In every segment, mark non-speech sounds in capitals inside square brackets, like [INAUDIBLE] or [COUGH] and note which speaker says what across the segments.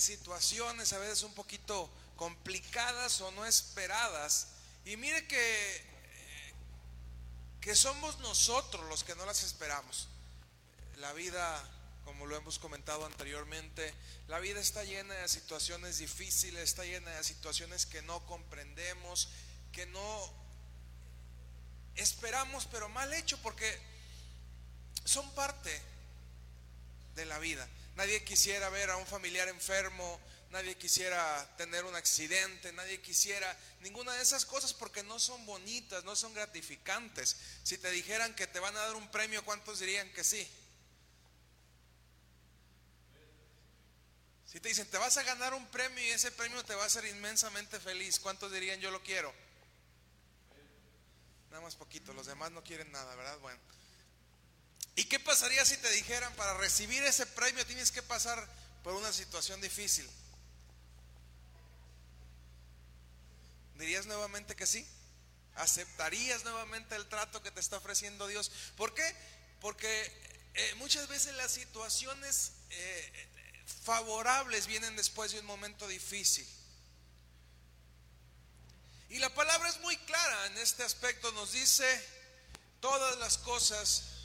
Speaker 1: situaciones a veces un poquito complicadas o no esperadas. Y mire que, eh, que somos nosotros los que no las esperamos. La vida, como lo hemos comentado anteriormente, la vida está llena de situaciones difíciles, está llena de situaciones que no comprendemos, que no esperamos, pero mal hecho, porque son parte de la vida. Nadie quisiera ver a un familiar enfermo, nadie quisiera tener un accidente, nadie quisiera ninguna de esas cosas porque no son bonitas, no son gratificantes. Si te dijeran que te van a dar un premio, ¿cuántos dirían que sí? Si te dicen, te vas a ganar un premio y ese premio te va a hacer inmensamente feliz, ¿cuántos dirían yo lo quiero? Nada más poquito, los demás no quieren nada, ¿verdad? Bueno. ¿Y qué pasaría si te dijeran, para recibir ese premio tienes que pasar por una situación difícil? ¿Dirías nuevamente que sí? ¿Aceptarías nuevamente el trato que te está ofreciendo Dios? ¿Por qué? Porque eh, muchas veces las situaciones eh, favorables vienen después de un momento difícil. Y la palabra es muy clara en este aspecto, nos dice, todas las cosas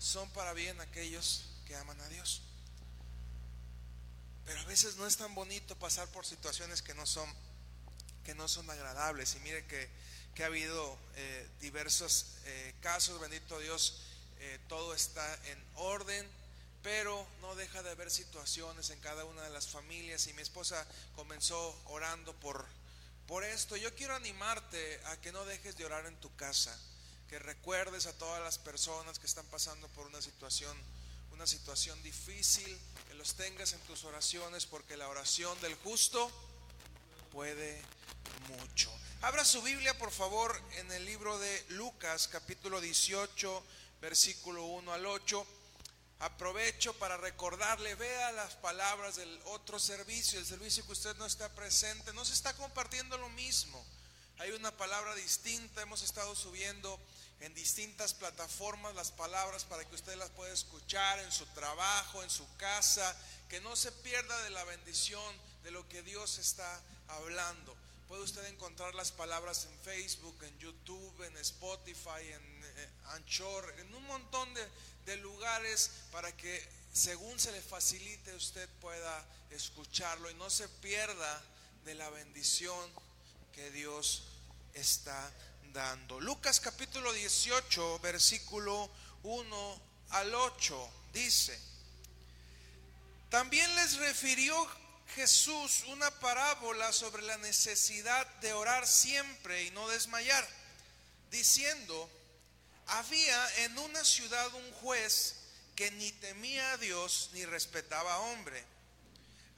Speaker 1: son para bien aquellos que aman a Dios. Pero a veces no es tan bonito pasar por situaciones que no son, que no son agradables. Y mire que, ha habido eh, diversos eh, casos, bendito Dios, eh, todo está en orden, pero no deja de haber situaciones en cada una de las familias. Y mi esposa comenzó orando por, por esto. Yo quiero animarte a que no dejes de orar en tu casa que recuerdes a todas las personas que están pasando por una situación, una situación difícil, que los tengas en tus oraciones, porque la oración del justo puede mucho. Abra su Biblia, por favor, en el libro de Lucas, capítulo 18, versículo 1 al 8. Aprovecho para recordarle, vea las palabras del otro servicio, el servicio que usted no está presente, no se está compartiendo lo mismo. Hay una palabra distinta, hemos estado subiendo en distintas plataformas las palabras para que usted las pueda escuchar en su trabajo, en su casa, que no se pierda de la bendición de lo que Dios está hablando. Puede usted encontrar las palabras en Facebook, en YouTube, en Spotify, en eh, Anchor, en un montón de, de lugares para que según se le facilite usted pueda escucharlo y no se pierda de la bendición que Dios está Lucas capítulo 18, versículo 1 al 8, dice, también les refirió Jesús una parábola sobre la necesidad de orar siempre y no desmayar, diciendo, había en una ciudad un juez que ni temía a Dios ni respetaba a hombre.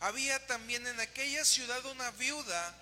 Speaker 1: Había también en aquella ciudad una viuda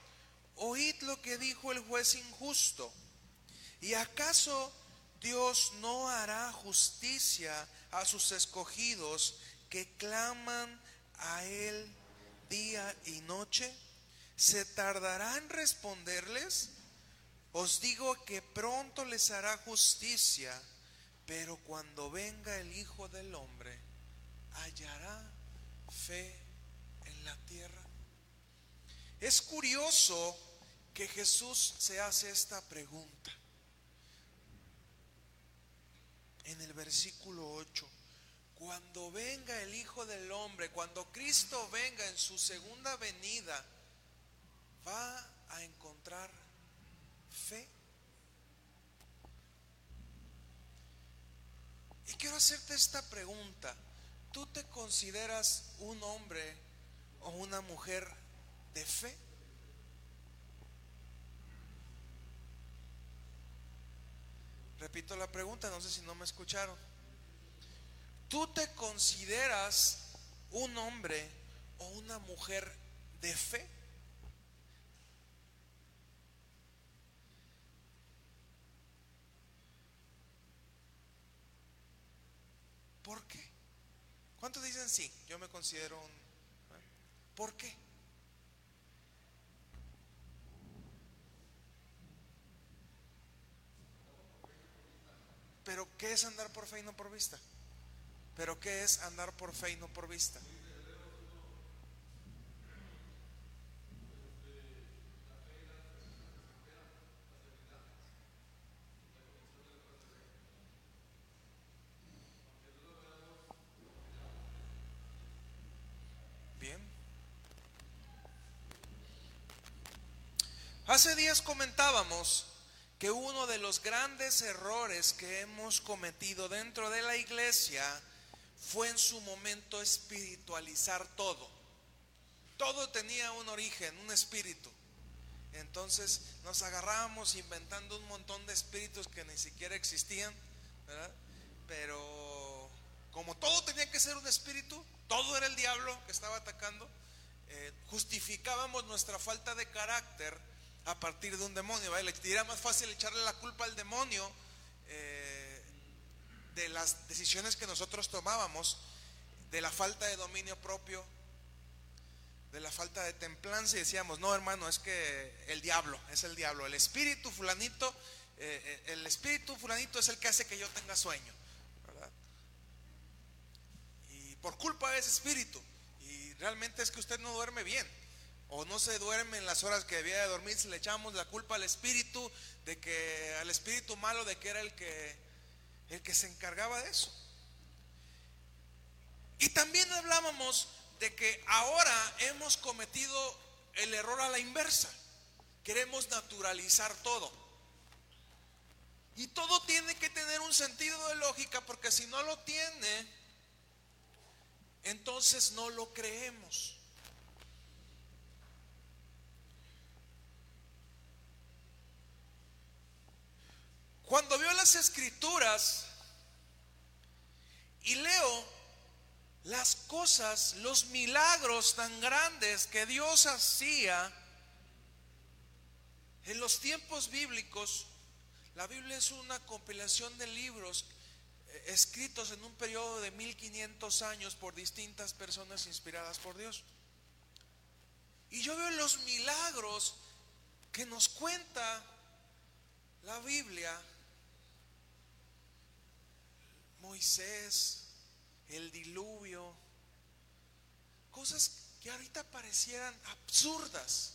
Speaker 1: oíd lo que dijo el juez injusto. ¿Y acaso Dios no hará justicia a sus escogidos que claman a Él día y noche? ¿Se tardará en responderles? Os digo que pronto les hará justicia, pero cuando venga el Hijo del Hombre, hallará fe. Es curioso que Jesús se hace esta pregunta. En el versículo 8, cuando venga el Hijo del Hombre, cuando Cristo venga en su segunda venida, va a encontrar fe. Y quiero hacerte esta pregunta. ¿Tú te consideras un hombre o una mujer de fe. Repito la pregunta, no sé si no me escucharon. ¿Tú te consideras un hombre o una mujer de fe? ¿Por qué? ¿Cuántos dicen sí? Yo me considero un... ¿eh? ¿Por qué? Pero ¿qué es andar por fe y no por vista? Pero ¿qué es andar por fe y no por vista? Bien. Hace días comentábamos que uno de los grandes errores que hemos cometido dentro de la iglesia fue en su momento espiritualizar todo. Todo tenía un origen, un espíritu. Entonces nos agarrábamos inventando un montón de espíritus que ni siquiera existían, ¿verdad? Pero como todo tenía que ser un espíritu, todo era el diablo que estaba atacando, eh, justificábamos nuestra falta de carácter a partir de un demonio. ¿vale? Era más fácil echarle la culpa al demonio eh, de las decisiones que nosotros tomábamos, de la falta de dominio propio, de la falta de templanza. Y decíamos, no hermano, es que el diablo, es el diablo. El espíritu fulanito, eh, eh, el espíritu fulanito es el que hace que yo tenga sueño. Y por culpa de ese espíritu. Y realmente es que usted no duerme bien o no se duerme en las horas que debía de dormir, si le echamos la culpa al espíritu, de que al espíritu malo, de que era el que, el que se encargaba de eso. Y también hablábamos de que ahora hemos cometido el error a la inversa. Queremos naturalizar todo. Y todo tiene que tener un sentido de lógica porque si no lo tiene, entonces no lo creemos. Cuando veo las escrituras y leo las cosas, los milagros tan grandes que Dios hacía en los tiempos bíblicos, la Biblia es una compilación de libros eh, escritos en un periodo de 1500 años por distintas personas inspiradas por Dios. Y yo veo los milagros que nos cuenta la Biblia Moisés, el diluvio, cosas que ahorita parecieran absurdas.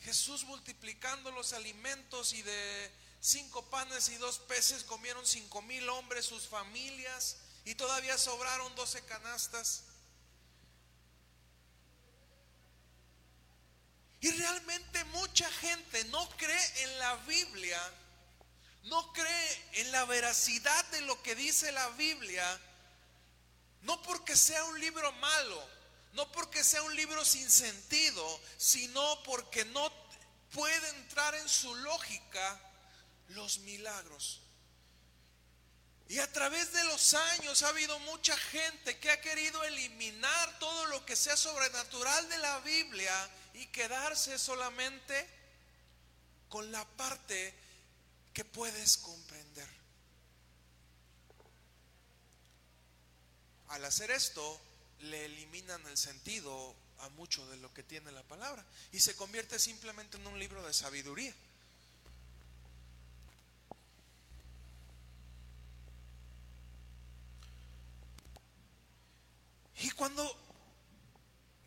Speaker 1: Jesús multiplicando los alimentos y de cinco panes y dos peces comieron cinco mil hombres, sus familias, y todavía sobraron doce canastas. Y realmente mucha gente no cree en la Biblia no cree en la veracidad de lo que dice la Biblia, no porque sea un libro malo, no porque sea un libro sin sentido, sino porque no puede entrar en su lógica los milagros. Y a través de los años ha habido mucha gente que ha querido eliminar todo lo que sea sobrenatural de la Biblia y quedarse solamente con la parte que puedes comprender. Al hacer esto, le eliminan el sentido a mucho de lo que tiene la palabra y se convierte simplemente en un libro de sabiduría. Y cuando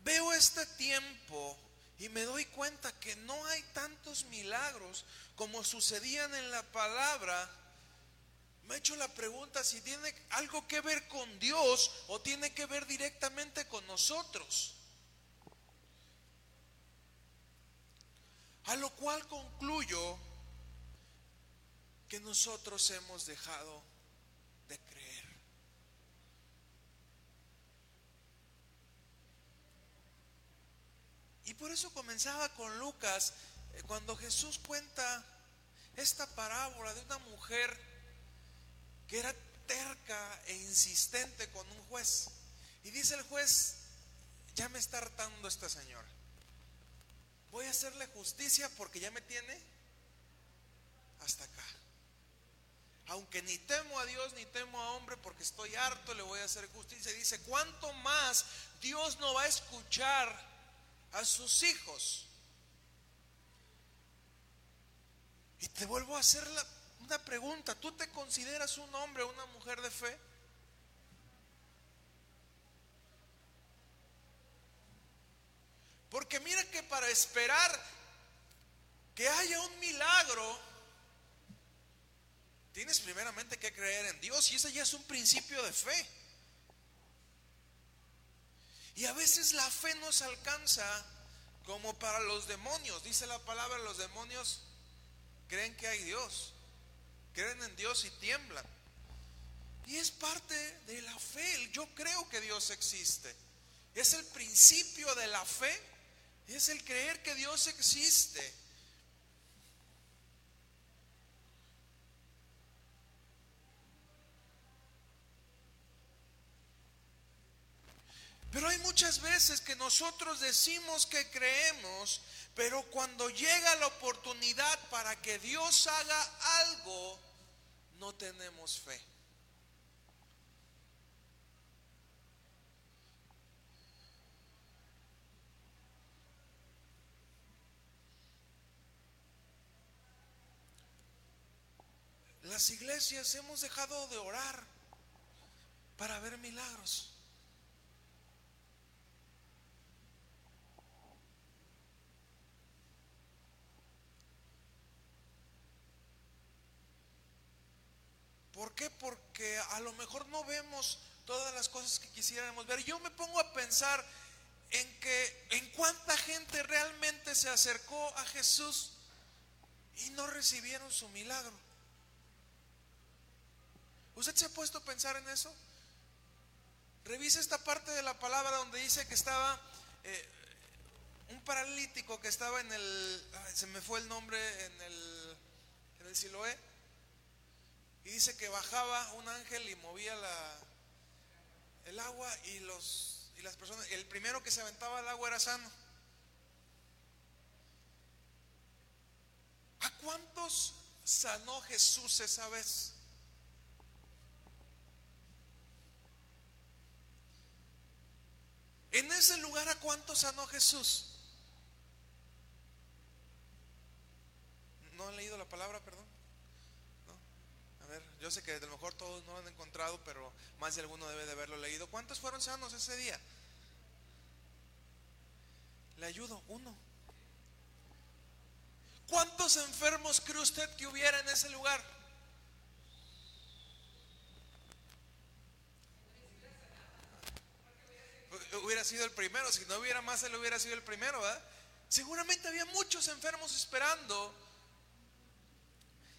Speaker 1: veo este tiempo y me doy cuenta que no hay tantos milagros como sucedían en la palabra, me he hecho la pregunta si tiene algo que ver con Dios o tiene que ver directamente con nosotros. A lo cual concluyo que nosotros hemos dejado de creer. Y por eso comenzaba con Lucas eh, cuando Jesús cuenta esta parábola de una mujer que era terca e insistente con un juez. Y dice el juez, ya me está hartando esta señora. Voy a hacerle justicia porque ya me tiene hasta acá. aunque ni temo a Dios ni temo a hombre porque estoy harto, le voy a hacer justicia. Dice, ¿cuánto más Dios no va a escuchar a sus hijos? Y te vuelvo a hacer una pregunta, ¿tú te consideras un hombre o una mujer de fe? Porque mira que para esperar que haya un milagro, tienes primeramente que creer en Dios y ese ya es un principio de fe. Y a veces la fe nos alcanza como para los demonios. Dice la palabra, los demonios creen que hay Dios, creen en Dios y tiemblan. Y es parte de la fe. Yo creo que Dios existe. Es el principio de la fe es el creer que Dios existe. Pero hay muchas veces que nosotros decimos que creemos, pero cuando llega la oportunidad para que Dios haga algo, no tenemos fe. Las iglesias hemos dejado de orar para ver milagros. ¿Por qué? Porque a lo mejor no vemos todas las cosas que quisiéramos ver. Yo me pongo a pensar en que en cuánta gente realmente se acercó a Jesús y no recibieron su milagro. ¿Usted se ha puesto a pensar en eso? Revisa esta parte de la palabra donde dice que estaba eh, un paralítico que estaba en el, se me fue el nombre, en el, en el Siloé, y dice que bajaba un ángel y movía la, el agua y, los, y las personas, el primero que se aventaba al agua era sano. ¿A cuántos sanó Jesús esa vez? En ese lugar, ¿a cuántos sanó Jesús? ¿No han leído la palabra, perdón? Yo sé que a lo mejor todos no lo han encontrado, pero más de alguno debe de haberlo leído. ¿Cuántos fueron sanos ese día? Le ayudo, uno. ¿Cuántos enfermos cree usted que hubiera en ese lugar? hubiera sido el primero, si no hubiera más, él hubiera sido el primero. Seguramente había muchos enfermos esperando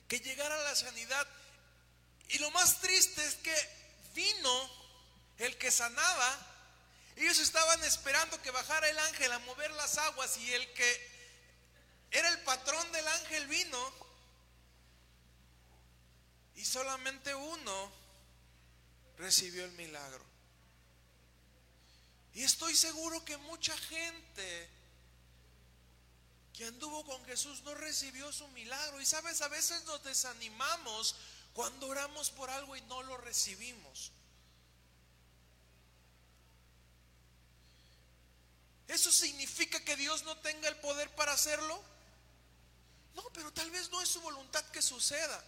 Speaker 1: que llegara la sanidad. Y lo más triste es que vino el que sanaba. Ellos estaban esperando que bajara el ángel a mover las aguas y el que era el patrón del ángel vino. Y solamente uno recibió el milagro. Y estoy seguro que mucha gente que anduvo con Jesús no recibió su milagro. Y sabes, a veces nos desanimamos cuando oramos por algo y no lo recibimos. ¿Eso significa que Dios no tenga el poder para hacerlo? No, pero tal vez no es su voluntad que suceda.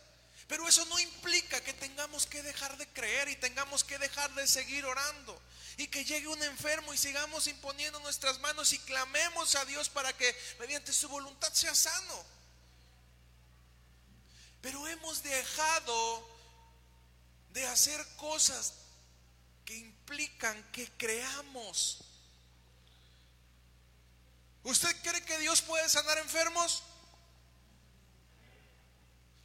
Speaker 1: Pero eso no implica que tengamos que dejar de creer y tengamos que dejar de seguir orando y que llegue un enfermo y sigamos imponiendo nuestras manos y clamemos a Dios para que mediante su voluntad sea sano. Pero hemos dejado de hacer cosas que implican que creamos. ¿Usted cree que Dios puede sanar enfermos?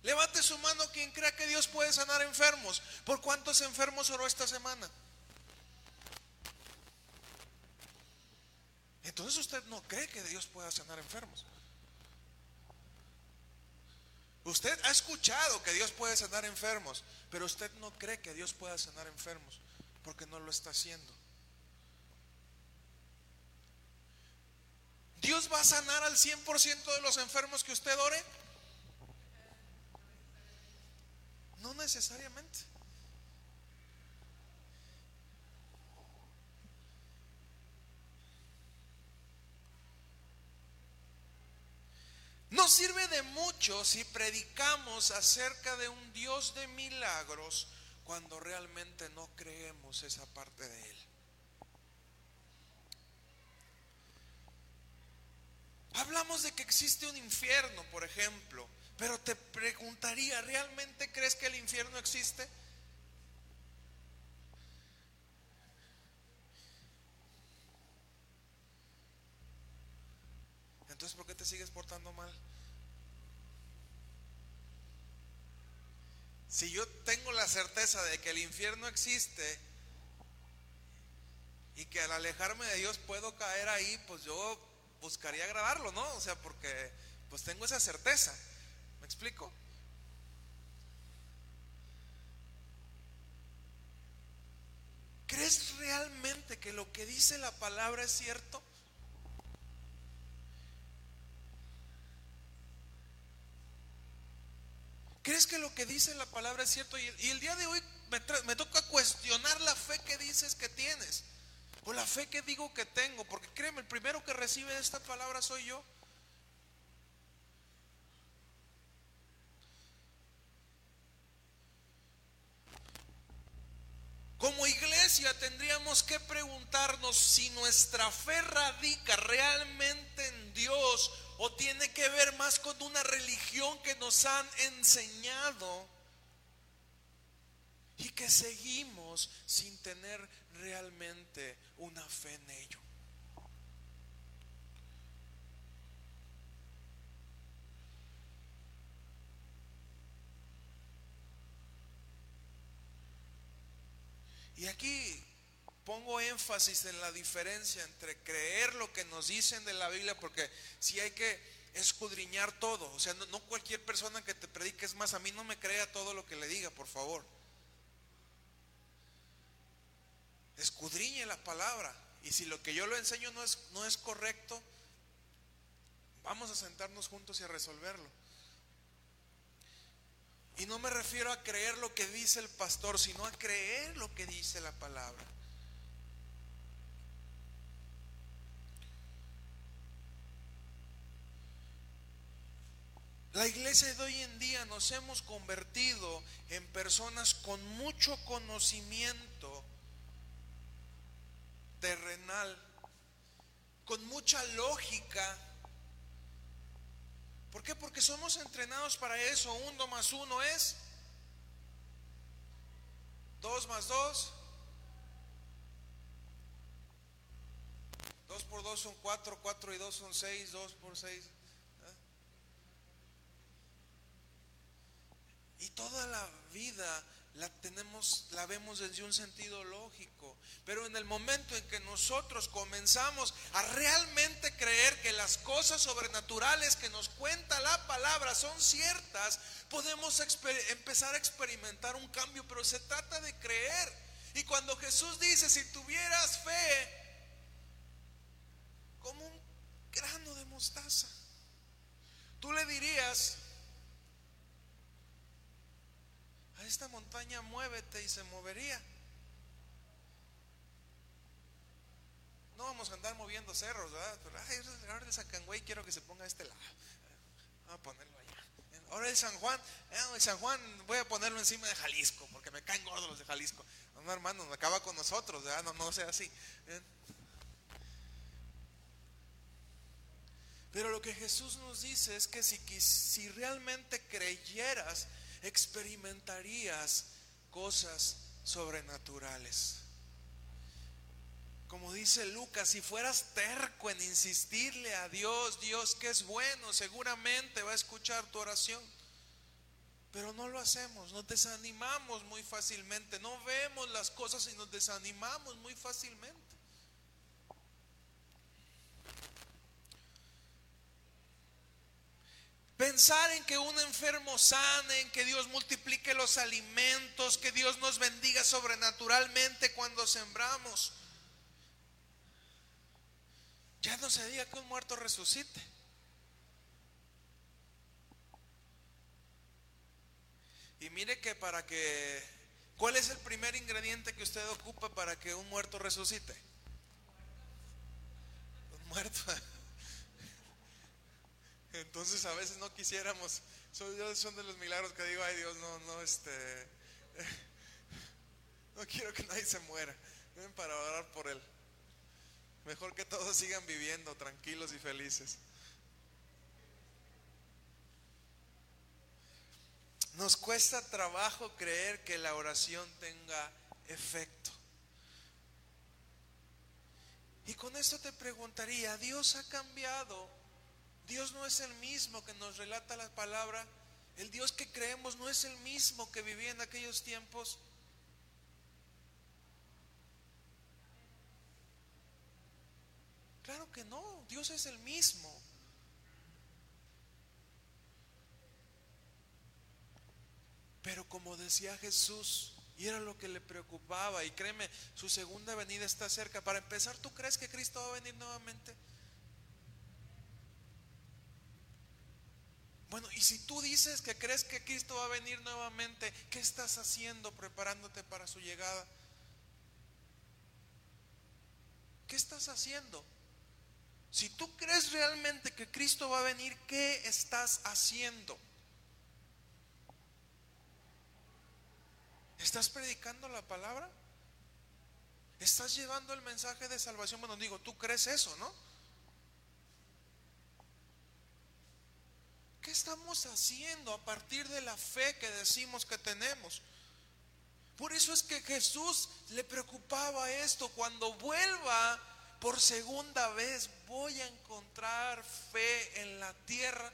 Speaker 1: Levante su mano quien crea que Dios puede sanar enfermos. ¿Por cuántos enfermos oró esta semana? Entonces usted no cree que Dios pueda sanar enfermos. Usted ha escuchado que Dios puede sanar enfermos, pero usted no cree que Dios pueda sanar enfermos porque no lo está haciendo. ¿Dios va a sanar al 100% de los enfermos que usted ore? No necesariamente. No sirve de mucho si predicamos acerca de un Dios de milagros cuando realmente no creemos esa parte de Él. Hablamos de que existe un infierno, por ejemplo, pero te preguntaría, ¿realmente crees que el infierno existe? Entonces, ¿por qué te sigues portando mal? Si yo tengo la certeza de que el infierno existe y que al alejarme de Dios puedo caer ahí, pues yo buscaría agradarlo, ¿no? O sea, porque pues tengo esa certeza. ¿Me explico? ¿Crees realmente que lo que dice la palabra es cierto? ¿Crees que lo que dice la palabra es cierto? Y el, día de hoy me, toca cuestionar la fe que dices que tienes. O la fe que digo que tengo. Porque créeme, el primero que recibe esta palabra soy yo. Como iglesia tendríamos que preguntarnos si nuestra fe radica realmente en Dios o tiene que ver más con una religión que nos han enseñado y que seguimos sin tener realmente una fe en ello. Y aquí pongo énfasis en la diferencia entre creer lo que nos dicen de la Biblia, porque si hay que escudriñar todo, o sea, no, cualquier persona que te predique es más, a mí no me crea todo lo que le diga, por favor. Escudriñe la palabra, y si lo que yo lo enseño no es, no es correcto, vamos a sentarnos juntos y a resolverlo. Y no me refiero a creer lo que dice el pastor, sino a creer lo que dice la palabra. La iglesia de hoy en día nos hemos convertido en personas con mucho conocimiento terrenal, con mucha lógica. ¿Por qué? Porque somos entrenados para eso. Uno más uno es dos más dos. Dos por dos son cuatro, cuatro y dos son seis, dos por seis Y toda la vida la tenemos, la vemos desde un sentido lógico. Pero en el momento en que nosotros comenzamos a realmente creer que las cosas sobrenaturales que nos cuenta la palabra son ciertas, podemos empezar a experimentar un cambio. Pero se trata de creer. Y cuando Jesús dice, si tuvieras fe como un grano de mostaza, tú le dirías, a esta montaña muévete y se movería. No vamos a andar moviendo cerros, ¿verdad? Pero ay, ahora el Sacangüey quiero que se ponga a este lado. Vamos a ponerlo allá. Ahora el San Juan, eh, el San Juan voy a ponerlo encima de Jalisco, porque me caen gordos los de Jalisco. No, hermano, acaba con nosotros, ¿verdad? No, no sea así. Pero lo que Jesús nos dice es que si, si realmente creyeras experimentarías cosas sobrenaturales. Como dice Lucas, si fueras terco en insistirle a Dios, Dios que es bueno, seguramente va a escuchar tu oración. Pero no lo hacemos, nos desanimamos muy fácilmente, no vemos las cosas y nos desanimamos muy fácilmente. Pensar en que un enfermo sane, en que Dios multiplique los alimentos, que Dios nos bendiga sobrenaturalmente cuando sembramos. Ya no se diga que un muerto resucite. Y mire que para que, ¿cuál es el primer ingrediente que usted ocupa para que un muerto resucite? Un muerto. Entonces a veces no quisiéramos, son, son de los milagros que digo, ay Dios, no, no, este, [LAUGHS] no quiero que nadie se muera, ven para orar por él. Mejor que todos sigan viviendo tranquilos y felices. Nos cuesta trabajo creer que la oración tenga efecto. Y con esto te preguntaría, ¿Dios ha cambiado? Dios no es el mismo que nos relata la palabra. El Dios que creemos no es el mismo que vivía en aquellos tiempos. Claro que no, Dios es el mismo. Pero como decía Jesús, y era lo que le preocupaba, y créeme, su segunda venida está cerca. Para empezar, ¿tú crees que Cristo va a venir nuevamente? Bueno, y si tú dices que crees que Cristo va a venir nuevamente, ¿qué estás haciendo preparándote para su llegada? ¿Qué estás haciendo? Si tú crees realmente que Cristo va a venir, ¿qué estás haciendo? ¿Estás predicando la palabra? ¿Estás llevando el mensaje de salvación? Bueno, digo, tú crees eso, ¿no? ¿Qué estamos haciendo a partir de la fe que decimos que tenemos? Por eso es que Jesús le preocupaba esto. Cuando vuelva por segunda vez voy a encontrar fe en la tierra.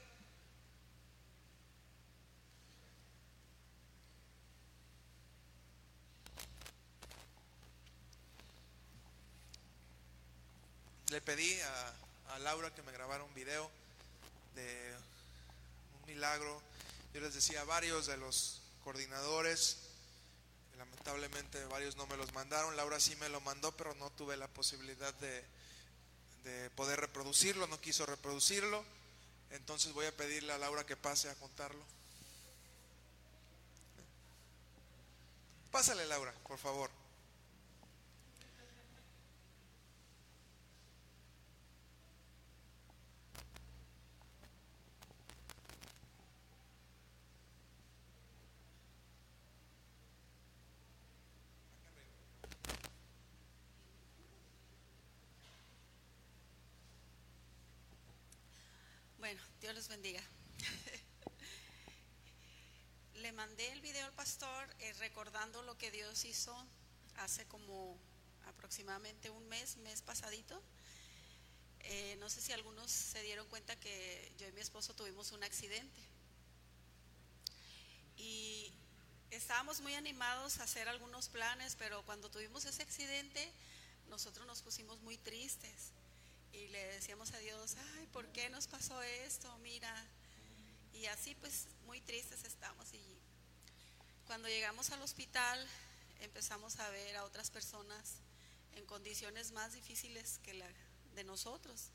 Speaker 1: Le pedí a, Laura que me grabara un video de milagro. Yo les decía, varios de los coordinadores Lamentablemente varios no me los mandaron. Laura sí me lo mandó, pero no tuve la posibilidad de, de poder reproducirlo, no quiso reproducirlo. Entonces voy a pedirle a Laura que pase a contarlo. Pásale, Laura, por favor.
Speaker 2: Bueno, Dios los bendiga. [LAUGHS] Le mandé el video al pastor eh, recordando lo que Dios hizo hace como aproximadamente un mes, mes pasadito. Eh, no sé si algunos se dieron cuenta que yo y mi esposo tuvimos un accidente. Y estábamos muy animados a hacer algunos planes, pero cuando tuvimos ese accidente, nosotros nos pusimos muy tristes y le decíamos a Dios, ay, ¿por qué nos pasó esto? Mira. Y así pues muy tristes estamos. Y cuando llegamos al hospital empezamos a ver a otras personas en condiciones más difíciles que la de nosotros.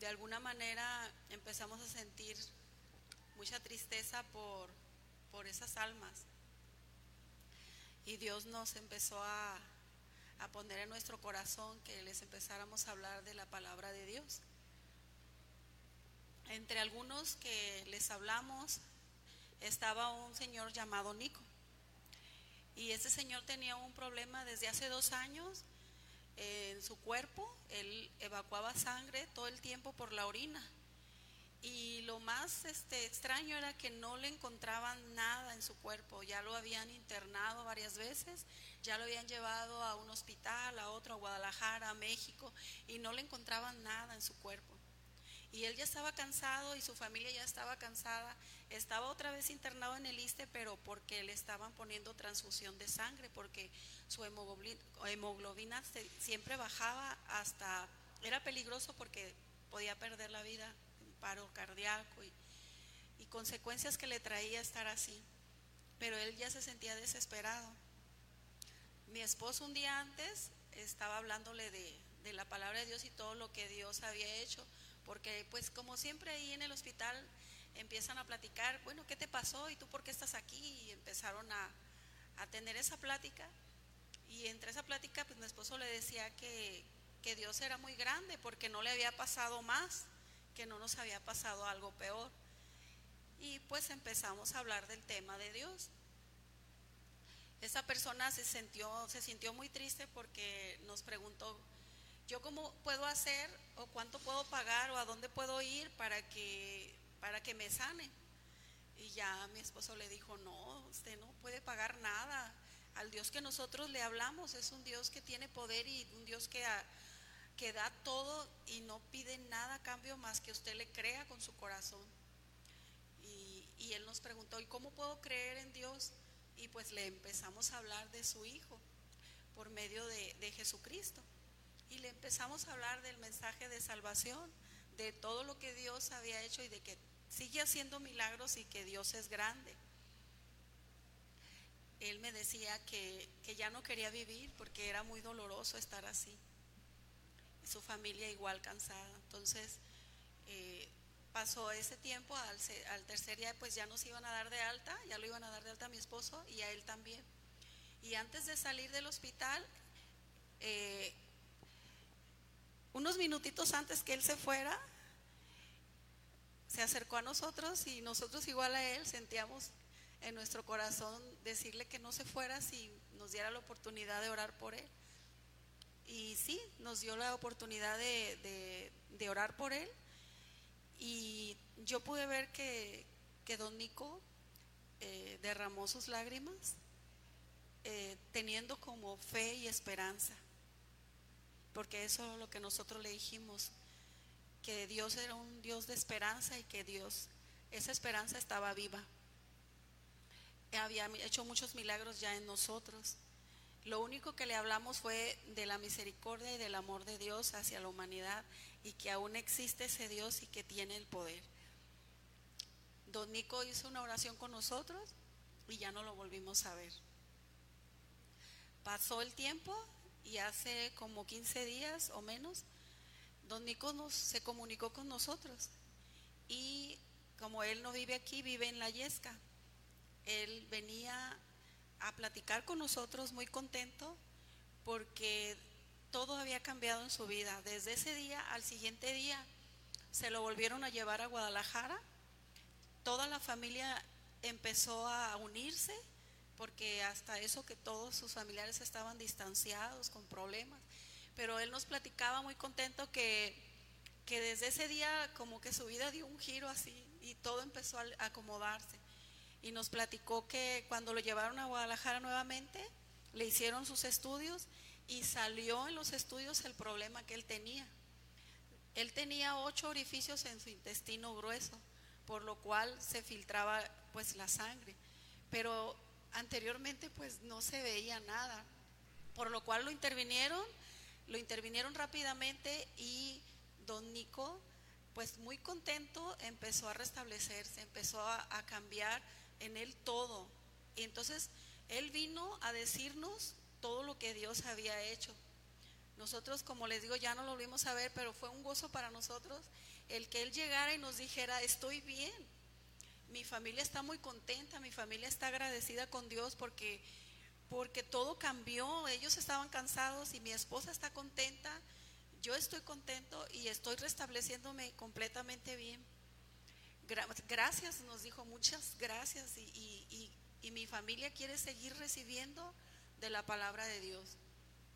Speaker 2: De alguna manera empezamos a sentir mucha tristeza por, por esas almas. Y Dios nos empezó a, a poner en nuestro corazón que les empezáramos a hablar de la palabra de Dios. Entre algunos que les hablamos estaba un señor llamado Nico. Y ese señor tenía un problema desde hace dos años en su cuerpo. Él evacuaba sangre todo el tiempo por la orina. Y lo más este, extraño era que no le encontraban nada en su cuerpo. Ya lo habían internado varias veces, ya lo habían llevado a un hospital, a otro, a Guadalajara, a México, y no le encontraban nada en su cuerpo. Y él ya estaba cansado y su familia ya estaba cansada. Estaba otra vez internado en el ISTE, pero porque le estaban poniendo transfusión de sangre, porque su hemoglobina, siempre bajaba hasta, era peligroso porque podía perder la vida paro cardíaco y, consecuencias que le traía estar así. Pero él ya se sentía desesperado. Mi esposo un día antes estaba hablándole de, de la palabra de Dios y todo lo que Dios había hecho, porque pues como siempre ahí en el hospital empiezan a platicar, bueno, ¿qué te pasó? ¿Y tú por qué estás aquí? Y empezaron a, a tener esa plática. Y entre esa plática, pues mi esposo le decía que, que Dios era muy grande porque no le había pasado más, que no nos había pasado algo peor. Y pues empezamos a hablar del tema de Dios. Esa persona se sintió, se sintió muy triste porque nos preguntó, ¿yo cómo puedo hacer o cuánto puedo pagar o a dónde puedo ir para que, para que me sane? Y ya mi esposo le dijo, no, usted no puede pagar nada. Al Dios que nosotros le hablamos es un Dios que tiene poder y un Dios que, que da todo y no pide nada a cambio más que usted le crea con su corazón. Y, y él nos preguntó, ¿y cómo puedo creer en Dios? Y pues le empezamos a hablar de su Hijo por medio de, de Jesucristo. Y le empezamos a hablar del mensaje de salvación, de todo lo que Dios había hecho y de que sigue haciendo milagros y que Dios es grande. Él me decía que, que ya no quería vivir porque era muy doloroso estar así. Su familia igual cansada. Entonces, eh, pasó ese tiempo, al, al, tercer día pues ya nos iban a dar de alta, ya lo iban a dar de alta a mi esposo y a él también. Y antes de salir del hospital, eh, unos minutitos antes que él se fuera, se acercó a nosotros y nosotros igual a él sentíamos en nuestro corazón decirle que no se fuera si nos diera la oportunidad de orar por él. Y sí, nos dio la oportunidad de, de, orar por él. Y yo pude ver que, que don Nico eh, derramó sus lágrimas eh, teniendo como fe y esperanza. Porque eso es lo que nosotros le dijimos que Dios era un Dios de esperanza y que Dios, esa esperanza estaba viva. Había hecho muchos milagros ya en nosotros. Lo único que le hablamos fue de la misericordia y del amor de Dios hacia la humanidad y que aún existe ese Dios y que tiene el poder. Don Nico hizo una oración con nosotros y ya no lo volvimos a ver. Pasó el tiempo y hace como 15 días o menos don Nico nos, se comunicó con nosotros y como él no vive aquí, vive en la Yesca, él venía a platicar con nosotros muy contento porque todo había cambiado en su vida. Desde ese día al siguiente día se lo volvieron a llevar a Guadalajara, toda la familia empezó a unirse porque hasta eso que todos sus familiares estaban distanciados con problemas pero él nos platicaba muy contento que, que desde ese día como que su vida dio un giro así y todo empezó a acomodarse. Y nos platicó que cuando lo llevaron a Guadalajara nuevamente, le hicieron sus estudios y salió en los estudios el problema que él tenía. Él tenía ocho orificios en su intestino grueso, por lo cual se filtraba pues la sangre. Pero anteriormente pues no se veía nada, por lo cual lo intervinieron lo intervinieron rápidamente y don Nico, pues muy contento, empezó a restablecerse, empezó a, cambiar en él todo. Y entonces él vino a decirnos todo lo que Dios había hecho. Nosotros, como les digo, ya no lo volvimos a ver, pero fue un gozo para nosotros el que Él llegara y nos dijera, estoy bien. Mi familia está muy contenta, mi familia está agradecida con Dios porque porque todo cambió, ellos estaban cansados y mi esposa está contenta, yo estoy contento y estoy restableciéndome completamente bien. Gracias, nos dijo, muchas gracias y, mi familia quiere seguir recibiendo de la palabra de Dios.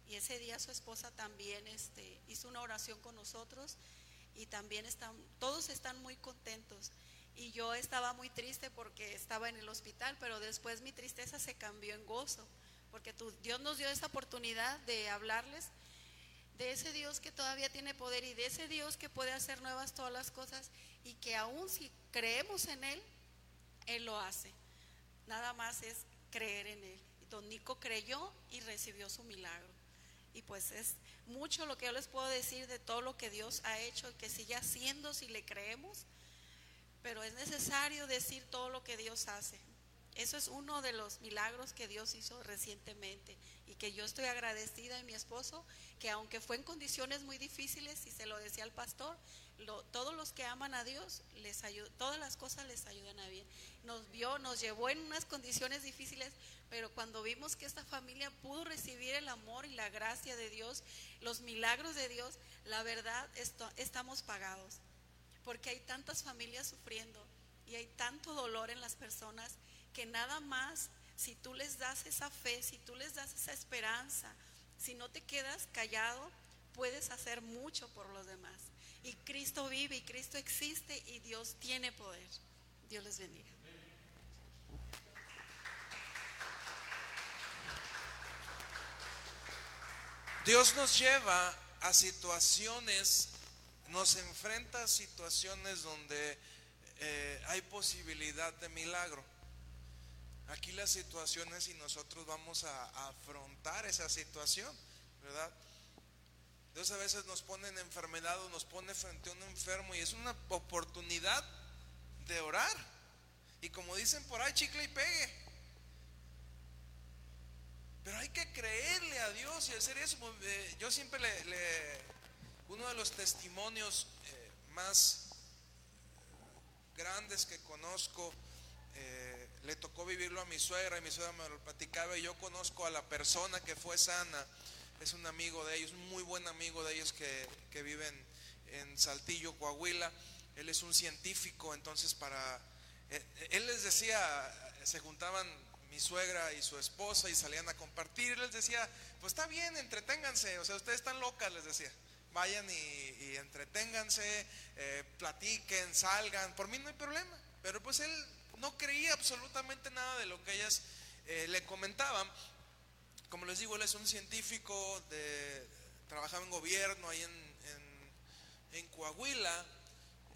Speaker 2: Y ese día su esposa también este, hizo una oración con nosotros y también están, todos están muy contentos. Y yo estaba muy triste porque estaba en el hospital, pero después mi tristeza se cambió en gozo, porque Dios nos dio esa oportunidad de hablarles de ese Dios que todavía tiene poder y de ese Dios que puede hacer nuevas todas las cosas y que aún si creemos en Él, Él lo hace. Nada más es creer en Él. Don Nico creyó y recibió su milagro. Y pues es mucho lo que yo les puedo decir de todo lo que Dios ha hecho y que sigue haciendo si le creemos pero es necesario decir todo lo que Dios hace. Eso es uno de los milagros que Dios hizo recientemente y que yo estoy agradecida a mi esposo, que aunque fue en condiciones muy difíciles, y se lo decía al pastor, todos los que aman a Dios, les todas las cosas les ayudan a bien. Nos vio, nos llevó en unas condiciones difíciles, pero cuando vimos que esta familia pudo recibir el amor y la gracia de Dios, los milagros de Dios, la verdad estamos pagados, porque hay tantas familias sufriendo y hay tanto dolor en las personas que nada más si tú les das esa fe, si tú les das esa esperanza, si no te quedas callado, puedes hacer mucho por los demás. Y Cristo vive y Cristo existe y Dios tiene poder. Dios les bendiga.
Speaker 1: Dios nos lleva a situaciones, nos enfrenta a situaciones donde eh, hay posibilidad de milagro. Aquí la situación es si nosotros vamos a, afrontar esa situación, ¿verdad? Dios a veces nos pone en enfermedad o nos pone frente a un enfermo y es una oportunidad de orar. Y como dicen por ahí, chicle y pegue. Pero hay que creerle a Dios y hacer eso. Eh, yo siempre le, uno de los testimonios eh, más grandes que conozco, eh, le tocó vivirlo a mi suegra y mi suegra me lo platicaba y yo conozco a la persona que fue sana, es un amigo de ellos, muy buen amigo de ellos que, que viven en Saltillo, Coahuila, él es un científico, entonces para, él les decía, se juntaban mi suegra y su esposa y salían a compartir. Les decía, pues está bien, entreténganse, o sea, ustedes están locas, les decía. Vayan y, entreténganse, eh, platiquen, salgan, por mí no hay problema. Pero pues él no creía absolutamente nada de lo que ellas eh, le comentaban. Como les digo, él es un científico, de, trabajaba en gobierno ahí en, Coahuila,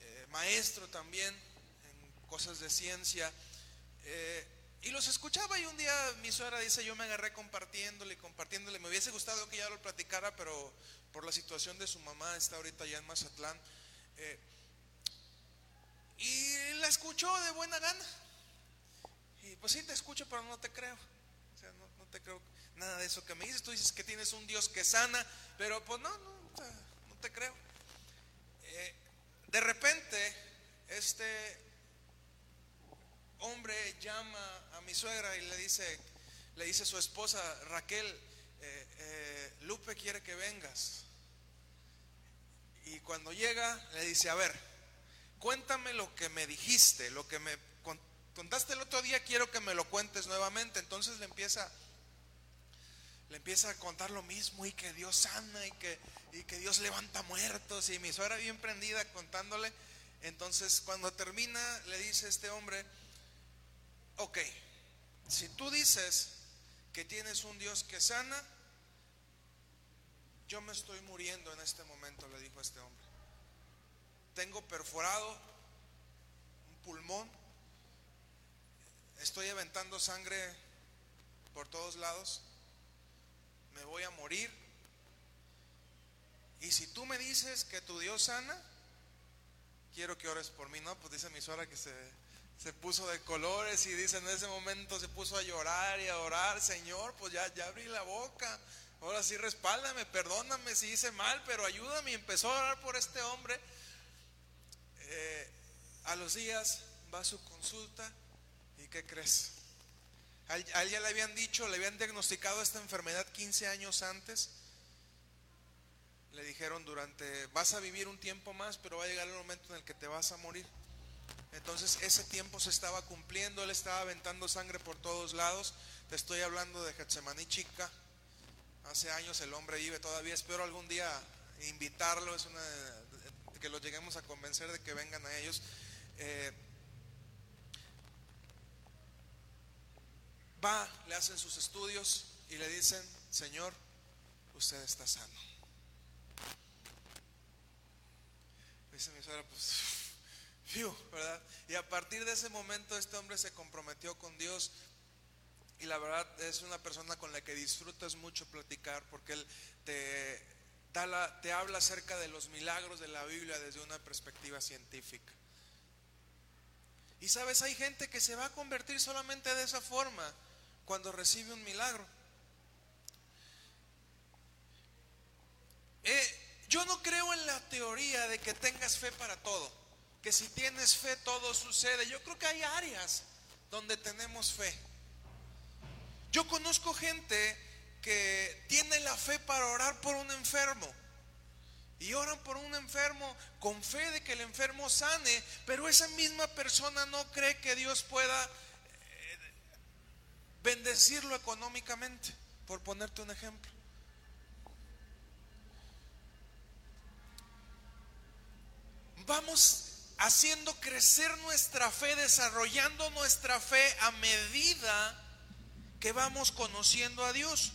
Speaker 1: eh, maestro también en cosas de ciencia. Y los escuchaba y un día mi suegra dice, yo me agarré compartiéndole, compartiéndole. Me hubiese gustado que ya lo platicara, pero por la situación de su mamá, está ahorita ya en Mazatlán. Eh, y la escuchó de buena gana. Y pues sí, te escucho, pero no te creo. O sea, no, te creo nada de eso que me dices. Tú dices que tienes un Dios que sana, pero pues no, no, no te creo. Eh, de repente, este hombre llama a mi suegra y le dice, le dice a su esposa Raquel, eh, eh, Lupe quiere que vengas. Y cuando llega, le dice, a ver, cuéntame lo que me dijiste, lo que me contaste el otro día, quiero que me lo cuentes nuevamente. Entonces le empieza, le empieza a contar lo mismo y que Dios sana y que, y que Dios levanta muertos. Y mi suegra bien prendida contándole. Entonces cuando termina, le dice este hombre, ok, si tú dices que tienes un Dios que sana, yo me estoy muriendo en este momento, le dijo este hombre. Tengo perforado un pulmón, estoy aventando sangre por todos lados, me voy a morir. Y si tú me dices que tu Dios sana, quiero que ores por mí, ¿no? Pues dice mi suegra que se se puso de colores y dice en ese momento se puso a llorar y a orar, Señor, pues ya, ya abrí la boca, ahora sí respáldame, perdóname si hice mal, pero ayúdame. Y empezó a orar por este hombre. Eh, a los días va a su consulta y ¿qué crees? A él, ya le habían dicho, le habían diagnosticado esta enfermedad 15 años antes. Le dijeron durante, vas a vivir un tiempo más, pero va a llegar el momento en el que te vas a morir. Entonces ese tiempo se estaba cumpliendo, él estaba aventando sangre por todos lados. Te estoy hablando de Getsemaní Chica. Hace años el hombre vive todavía. Espero algún día invitarlo, es una que lo lleguemos a convencer de que vengan a ellos. Eh, va, le hacen sus estudios y le dicen, Señor, usted está sano. Dice mi suegra, pues ¿verdad? Y a partir de ese momento este hombre se comprometió con Dios y la verdad es una persona con la que disfrutas mucho platicar porque él te, te habla acerca de los milagros de la Biblia desde una perspectiva científica. Y sabes, hay gente que se va a convertir solamente de esa forma cuando recibe un milagro. Eh, yo no creo en la teoría de que tengas fe para todo, que si tienes fe todo sucede. Yo creo que hay áreas donde tenemos fe. Yo conozco gente que tiene la fe para orar por un enfermo. Y oran por un enfermo con fe de que el enfermo sane, pero esa misma persona no cree que Dios pueda eh, bendecirlo económicamente, por ponerte un ejemplo. Vamos haciendo crecer nuestra fe, desarrollando nuestra fe a medida que vamos conociendo a Dios.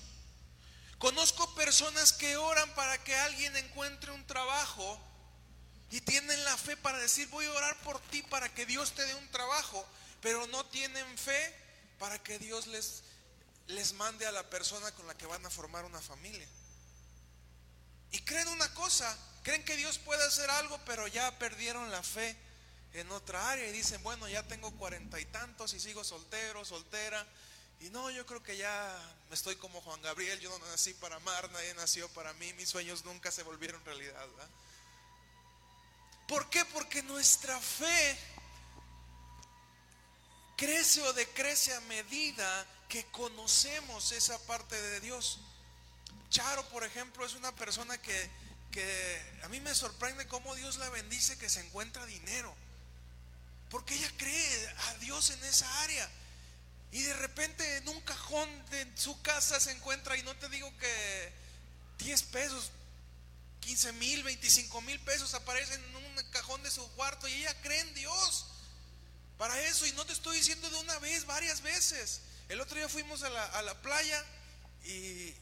Speaker 1: Conozco personas que oran para que alguien encuentre un trabajo y tienen la fe para decir voy a orar por ti para que Dios te dé un trabajo, pero no tienen fe para que Dios les, les mande a la persona con la que van a formar una familia. Y creen una cosa, creen que Dios puede hacer algo, pero ya perdieron la fe en otra área y dicen, bueno, ya tengo cuarenta y tantos y sigo soltero, soltera, y no, yo creo que ya estoy como Juan Gabriel, yo no nací para amar, nadie nació para mí, mis sueños nunca se volvieron realidad. ¿Por qué? Porque nuestra fe crece o decrece a medida que conocemos esa parte de Dios. Charo, por ejemplo, es una persona que, que a mí me sorprende cómo Dios la bendice que se encuentra dinero. Porque ella cree a Dios en esa área. Y de repente en un cajón de su casa se encuentra, y no te digo que 10 pesos, 15 mil, 25 mil pesos aparecen en un cajón de su cuarto y ella cree en Dios para eso. Y no te estoy diciendo de una vez, varias veces. El otro día fuimos a la, a la playa y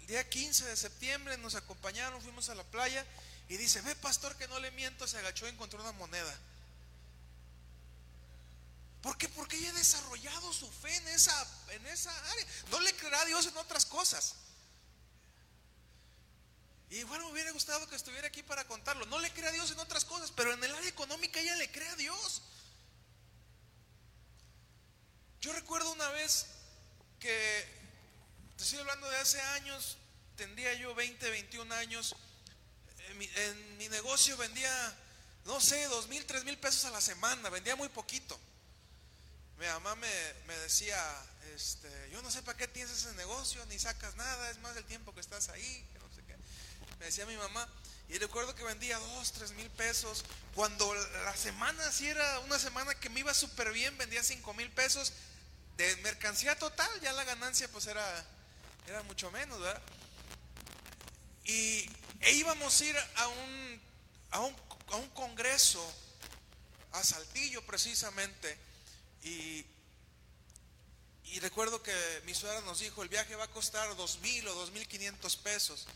Speaker 1: el día 15 de septiembre nos acompañaron, fuimos a la playa y dice, ve pastor que no le miento, se agachó y encontró una moneda. ¿Por qué? Porque ella ha desarrollado su fe en esa, en esa área. No le creerá a Dios en otras cosas. Y bueno, me hubiera gustado que estuviera aquí para contarlo. No le cree a Dios en otras cosas, pero en el área económica ella le cree a Dios. Yo recuerdo una vez que, te estoy hablando de hace años, tendría yo 20, 21 años, en mi, en mi negocio vendía, no sé, dos mil, tres mil pesos a la semana, vendía muy poquito. Mi mamá me, me decía, este, yo no sé para qué tienes ese negocio, ni sacas nada, es más del tiempo que estás ahí, que no sé qué. Me decía mi mamá, y recuerdo que vendía dos, tres mil pesos. Cuando la semana, si era una semana que me iba súper bien, vendía cinco mil pesos de mercancía total, ya la ganancia pues era, era mucho menos, ¿verdad? Y e íbamos a ir a un, a un, a un congreso, a Saltillo precisamente y, recuerdo que mi suegra nos dijo, el viaje va a costar dos mil o dos mil quinientos pesos.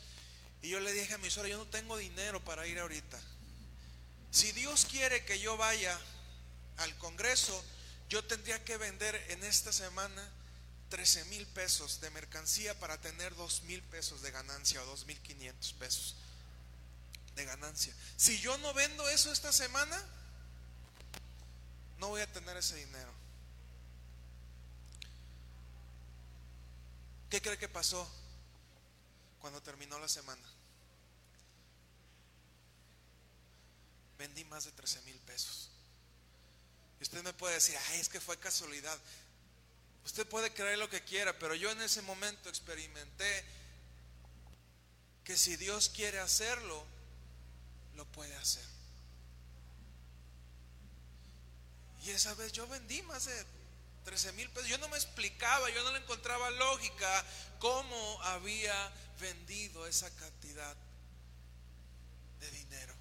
Speaker 1: Y yo le dije a mi suegra, yo no tengo dinero para ir ahorita. Si Dios quiere que yo vaya al Congreso, yo tendría que vender en esta semana 13 mil pesos de mercancía para tener dos mil pesos de ganancia o dos mil quinientos pesos de ganancia. Si yo no vendo eso esta semana, no voy a tener ese dinero. ¿Qué cree que pasó cuando terminó la semana? Vendí más de 13 mil pesos. Y usted me puede decir, ay, es que fue casualidad. Usted puede creer lo que quiera, pero yo en ese momento experimenté que si Dios quiere hacerlo, lo puede hacer. Y esa vez yo vendí más de 13 mil pesos. Yo no me explicaba, yo no le encontraba lógica cómo había vendido esa cantidad de dinero.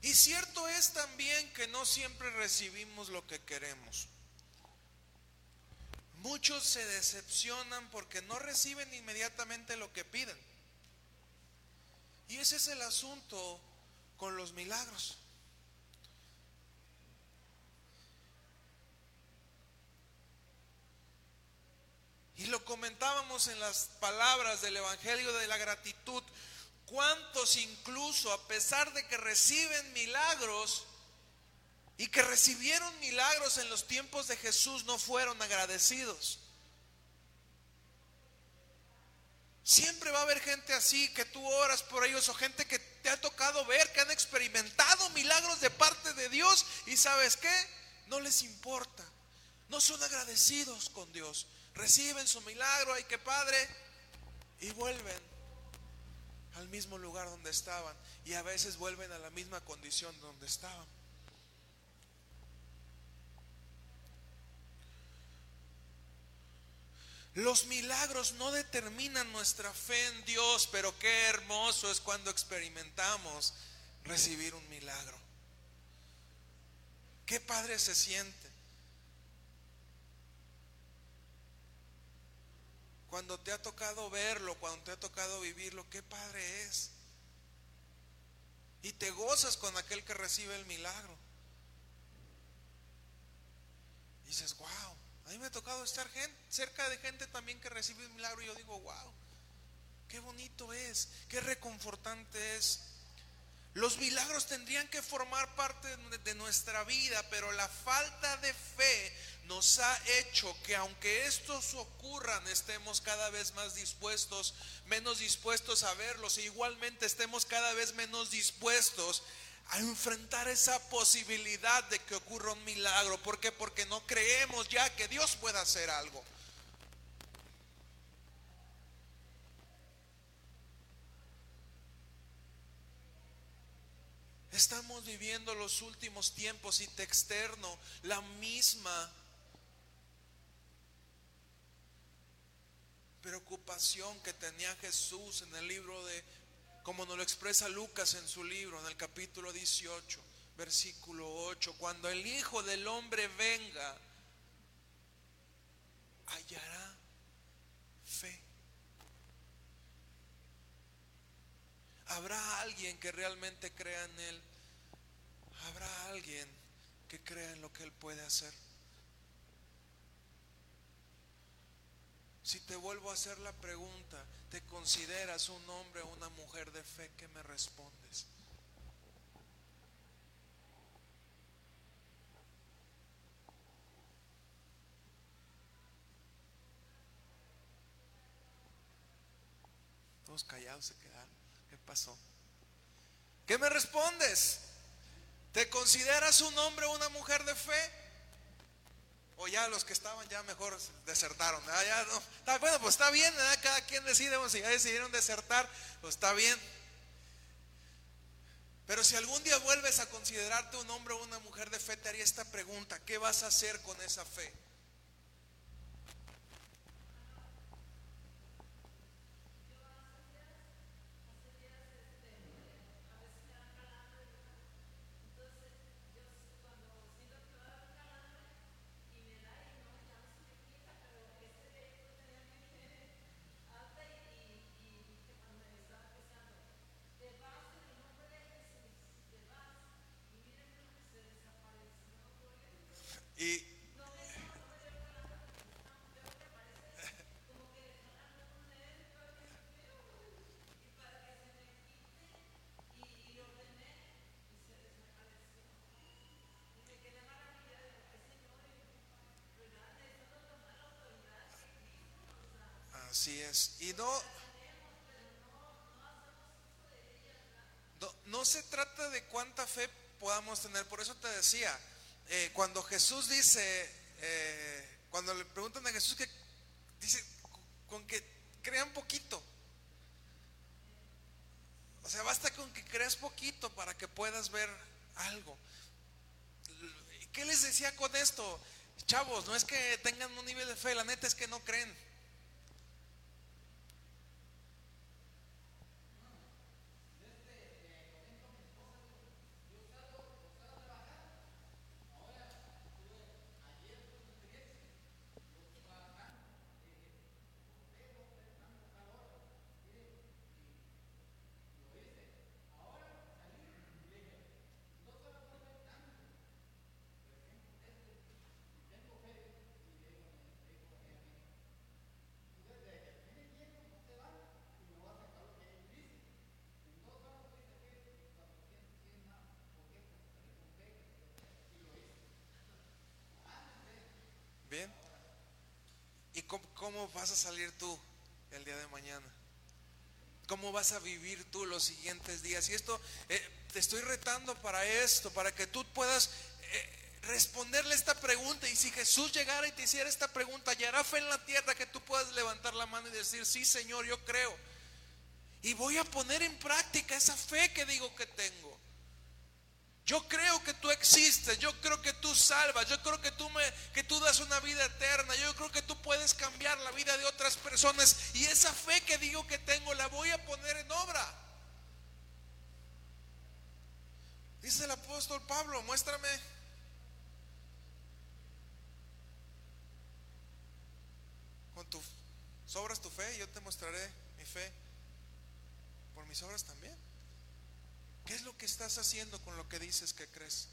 Speaker 1: Y cierto es también que no siempre recibimos lo que queremos. Muchos se decepcionan porque no reciben inmediatamente lo que piden. Y ese es el asunto con los milagros. Y lo comentábamos en las palabras del Evangelio de la gratitud. ¿Cuántos incluso, a pesar de que reciben milagros y que recibieron milagros en los tiempos de Jesús, no fueron agradecidos? Siempre va a haber gente así que tú oras por ellos o gente que te ha tocado ver, que han experimentado milagros de parte de Dios y sabes qué, no les importa, no son agradecidos con Dios, reciben su milagro, ay que padre, y vuelven al mismo lugar donde estaban y a veces vuelven a la misma condición donde estaban. Los milagros no determinan nuestra fe en Dios, pero qué hermoso es cuando experimentamos recibir un milagro. Qué padre se siente. Cuando te ha tocado verlo, cuando te ha tocado vivirlo, qué padre es. Y te gozas con aquel que recibe el milagro. Dices, wow. A mí me ha tocado estar cerca de gente también que recibe un milagro y yo digo, wow, qué bonito es, qué reconfortante es. Los milagros tendrían que formar parte de nuestra vida, pero la falta de fe nos ha hecho que aunque estos ocurran, estemos cada vez más dispuestos, menos dispuestos a verlos, e igualmente estemos cada vez menos dispuestos a enfrentar esa posibilidad de que ocurra un milagro. ¿Por qué? Porque no creemos ya que Dios pueda hacer algo. Estamos viviendo los últimos tiempos y te externo la misma preocupación que tenía Jesús en el libro de como nos lo expresa Lucas en su libro, en el capítulo 18, versículo 8, cuando el Hijo del Hombre venga, hallará fe. ¿Habrá alguien que realmente crea en Él? ¿Habrá alguien que crea en lo que Él puede hacer? Si te vuelvo a hacer la pregunta, ¿te consideras un hombre o una mujer de fe? que me respondes? Todos callados se quedaron. ¿Qué pasó? ¿Qué me respondes? ¿Te consideras un hombre o una mujer de fe? O ya los que estaban ya mejor desertaron. bueno, pues está bien, cada quien decide, si ya decidieron desertar, pues está bien. Pero si algún día vuelves a considerarte un hombre o una mujer de fe, te haría esta pregunta, ¿qué vas a hacer con esa fe? Así es. Y no, no, no, se trata de cuánta fe podamos tener. Por eso te decía, eh, cuando Jesús dice, eh, cuando le preguntan a Jesús que dice, con que crean poquito. O sea, basta con que creas poquito para que puedas ver algo. ¿Qué les decía con esto? Chavos, no es que tengan un nivel de fe, la neta es que no creen. ¿Y cómo, vas a salir tú el día de mañana? ¿Cómo vas a vivir tú los siguientes días? Y esto, eh, te estoy retando para esto, para que tú puedas eh, responderle esta pregunta. Y si Jesús llegara y te hiciera esta pregunta, ¿y hará fe en la tierra que tú puedas levantar la mano y decir, sí Señor, yo creo? Y voy a poner en práctica esa fe que digo que tengo. Yo creo que tú existes, yo creo que tú salvas, yo creo que tú me que tú das una vida eterna, yo creo que tú puedes cambiar la vida de otras personas y esa fe que digo que tengo la voy a poner en obra. Dice el apóstol Pablo, muéstrame con tu sobras tu fe, yo te mostraré mi fe por mis obras también. ¿Qué es lo que estás haciendo con lo que dices que crees?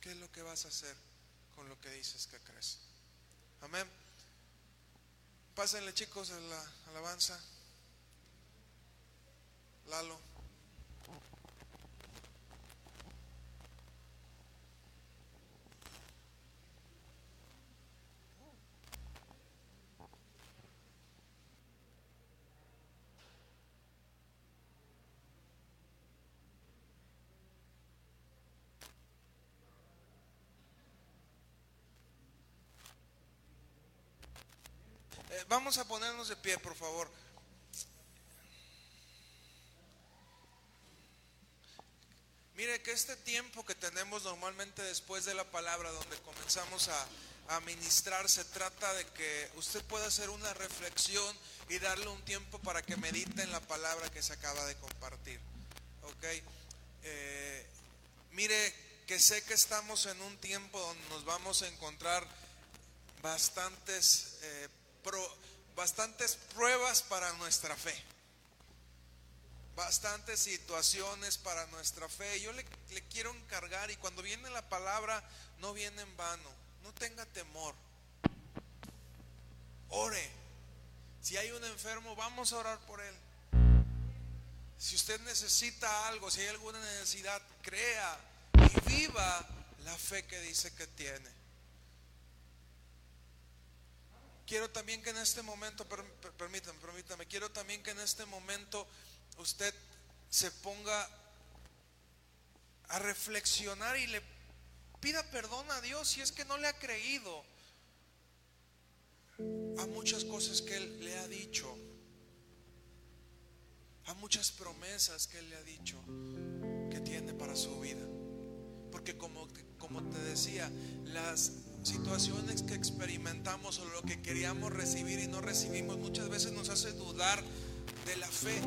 Speaker 1: ¿Qué es lo que vas a hacer con lo que dices que crees? Amén. Pásenle chicos a la alabanza. Lalo. Vamos a ponernos de pie, por favor. Mire que este tiempo que tenemos normalmente después de la palabra, donde comenzamos a, a ministrar, se trata de que usted pueda hacer una reflexión y darle un tiempo para que medite en la palabra que se acaba de compartir. ¿Ok? Eh, mire que sé que estamos en un tiempo donde nos vamos a encontrar bastantes eh, bastantes pruebas para nuestra fe. Bastantes situaciones para nuestra fe. Yo le quiero encargar y cuando viene la palabra no viene en vano. No tenga temor. Ore. Si hay un enfermo, vamos a orar por él. Si usted necesita algo, si hay alguna necesidad, crea y viva la fe que dice que tiene. Quiero también que en este momento, permítame, permítame, quiero también que en este momento usted se ponga a reflexionar y le pida perdón a Dios si es que no le ha creído a muchas cosas que Él le ha dicho, a muchas promesas que Él le ha dicho que tiene para su vida. Porque como, como te decía, las situaciones que experimentamos o lo que queríamos recibir y no recibimos muchas veces nos hace dudar de la fe.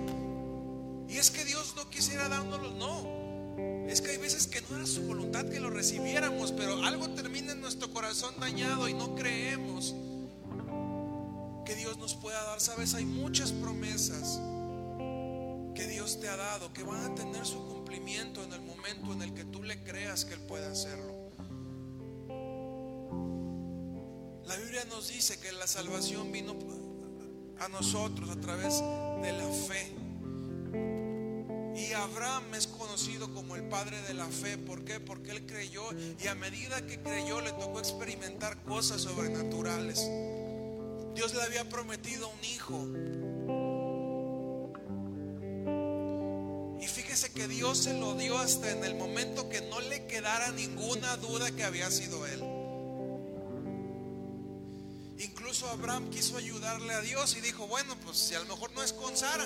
Speaker 1: Y es que Dios no quisiera dándolos, no. Es que hay veces que no era su voluntad que lo recibiéramos, pero algo termina en nuestro corazón dañado y no creemos que Dios nos pueda dar. Sabes, hay muchas promesas que Dios te ha dado que van a tener su cumplimiento en el momento en el que tú le creas que Él puede hacerlo. La Biblia nos dice que la salvación vino a nosotros a través de la fe. Y Abraham es conocido como el padre de la fe. ¿Por qué? Porque él creyó y a medida que creyó le tocó experimentar cosas sobrenaturales. Dios le había prometido un hijo. Y fíjese que Dios se lo dio hasta en el momento que no le quedara ninguna duda que había sido él. Incluso Abraham quiso ayudarle a Dios y dijo, bueno, pues si a lo mejor no es con Sara,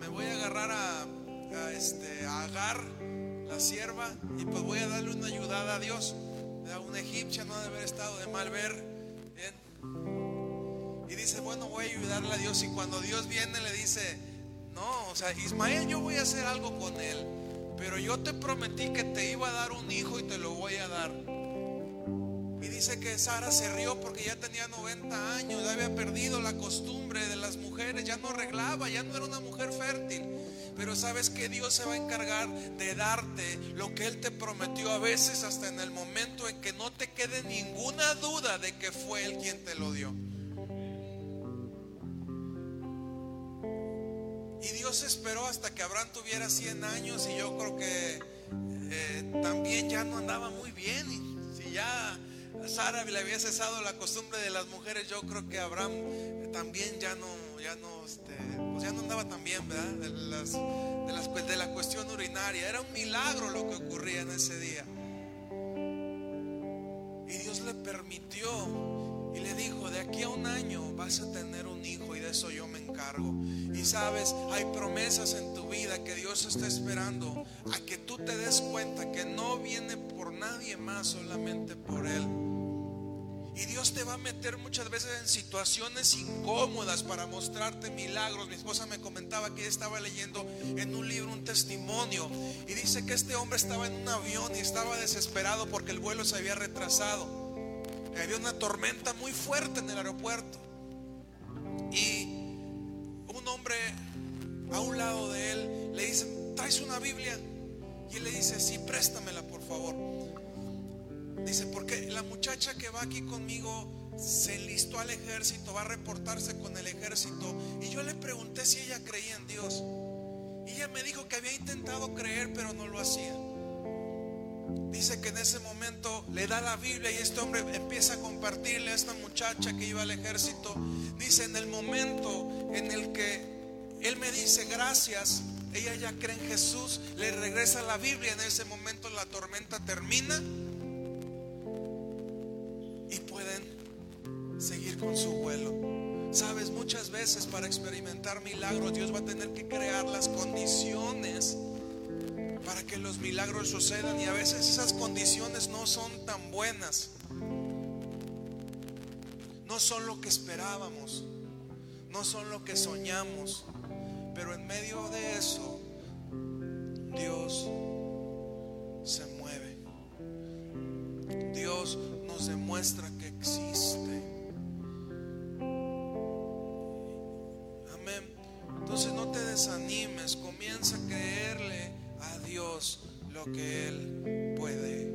Speaker 1: me voy a agarrar a, este, Agar, la sierva, y pues voy a darle una ayudada a Dios. A una egipcia no debe haber estado de mal ver. Y dice, bueno, voy a ayudarle a Dios. Y cuando Dios viene le dice, no, o sea, Ismael yo voy a hacer algo con él. Pero yo te prometí que te iba a dar un hijo y te lo voy a dar. Dice que Sara se rió porque ya tenía 90 años, ya había perdido la costumbre de las mujeres, ya no arreglaba, ya no era una mujer fértil. Pero sabes que Dios se va a encargar de darte lo que Él te prometió a veces hasta en el momento en que no te quede ninguna duda de que fue Él quien te lo dio. Y Dios esperó hasta que Abraham tuviera 100 años y yo creo que eh, también ya no andaba muy bien. Si ya a Sara le había cesado la costumbre de las mujeres, yo creo que Abraham también ya no, ya no, este, pues ya no andaba tan bien, ¿verdad? Las, de la cuestión urinaria. Era un milagro lo que ocurría en ese día. Y Dios le permitió y le dijo, de aquí a un año vas a tener un hijo y de eso yo me encargo. Y sabes, hay promesas en tu vida que Dios está esperando a que tú te des cuenta que no viene por nadie más, solamente por Él. Y Dios te va a meter muchas veces en situaciones incómodas para mostrarte milagros. Mi esposa me comentaba que estaba leyendo en un libro un testimonio y dice que este hombre estaba en un avión y estaba desesperado porque el vuelo se había retrasado. Había una tormenta muy fuerte en el aeropuerto. Y un hombre a un lado de él le dice, ¿traes una Biblia? Y él le dice, sí, préstamela por favor. Dice, porque la muchacha que va aquí conmigo se enlistó al ejército, va a reportarse con el ejército. Y yo le pregunté si ella creía en Dios. Y ella me dijo que había intentado creer, pero no lo hacía. Dice que en ese momento le da la Biblia y este hombre empieza a compartirle a esta muchacha que iba al ejército. Dice, en el momento en el que él me dice gracias, ella ya cree en Jesús, le regresa la Biblia, en ese momento la tormenta termina y pueden seguir con su vuelo. Sabes, muchas veces para experimentar milagros Dios va a tener que crear las condiciones para que los milagros sucedan y a veces esas condiciones no son tan buenas. No son lo que esperábamos, no son lo que soñamos, pero en medio de eso Dios se mueve. Dios nos demuestra que existe. Amén. Entonces no te desanimes, comienza a creerle Dios lo que Él puede